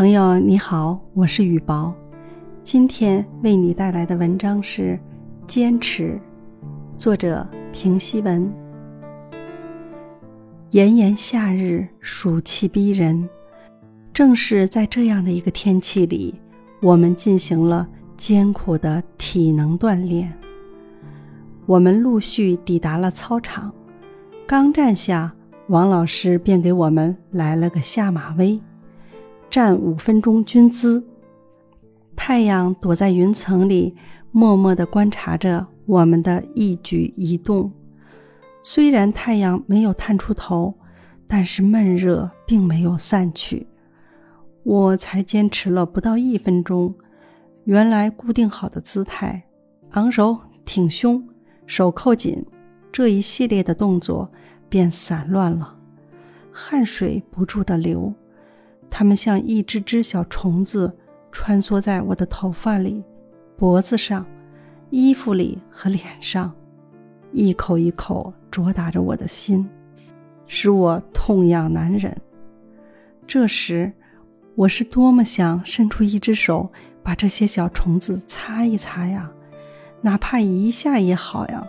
朋友你好，我是雨薄，今天为你带来的文章是《坚持》，作者平西文。炎炎夏日，暑气逼人，正是在这样的一个天气里，我们进行了艰苦的体能锻炼。我们陆续抵达了操场，刚站下，王老师便给我们来了个下马威。站五分钟军姿。太阳躲在云层里，默默地观察着我们的一举一动。虽然太阳没有探出头，但是闷热并没有散去。我才坚持了不到一分钟，原来固定好的姿态，昂首挺胸，手扣紧，这一系列的动作便散乱了，汗水不住地流。它们像一只只小虫子，穿梭在我的头发里、脖子上、衣服里和脸上，一口一口啄打着我的心，使我痛痒难忍。这时，我是多么想伸出一只手，把这些小虫子擦一擦呀，哪怕一下也好呀。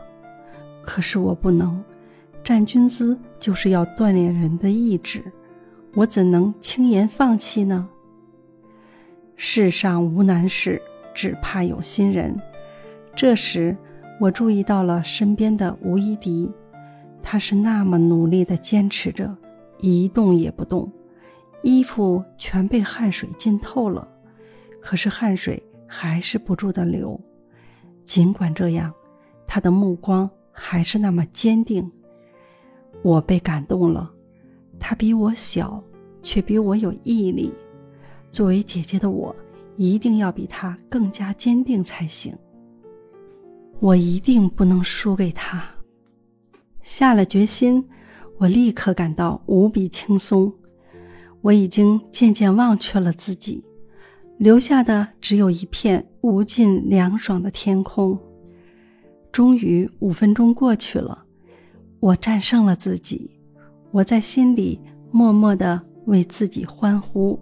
可是我不能，站军姿就是要锻炼人的意志。我怎能轻言放弃呢？世上无难事，只怕有心人。这时，我注意到了身边的吴一迪，他是那么努力地坚持着，一动也不动，衣服全被汗水浸透了，可是汗水还是不住地流。尽管这样，他的目光还是那么坚定。我被感动了。他比我小，却比我有毅力。作为姐姐的我，一定要比他更加坚定才行。我一定不能输给他。下了决心，我立刻感到无比轻松。我已经渐渐忘却了自己，留下的只有一片无尽凉爽的天空。终于，五分钟过去了，我战胜了自己。我在心里默默的为自己欢呼。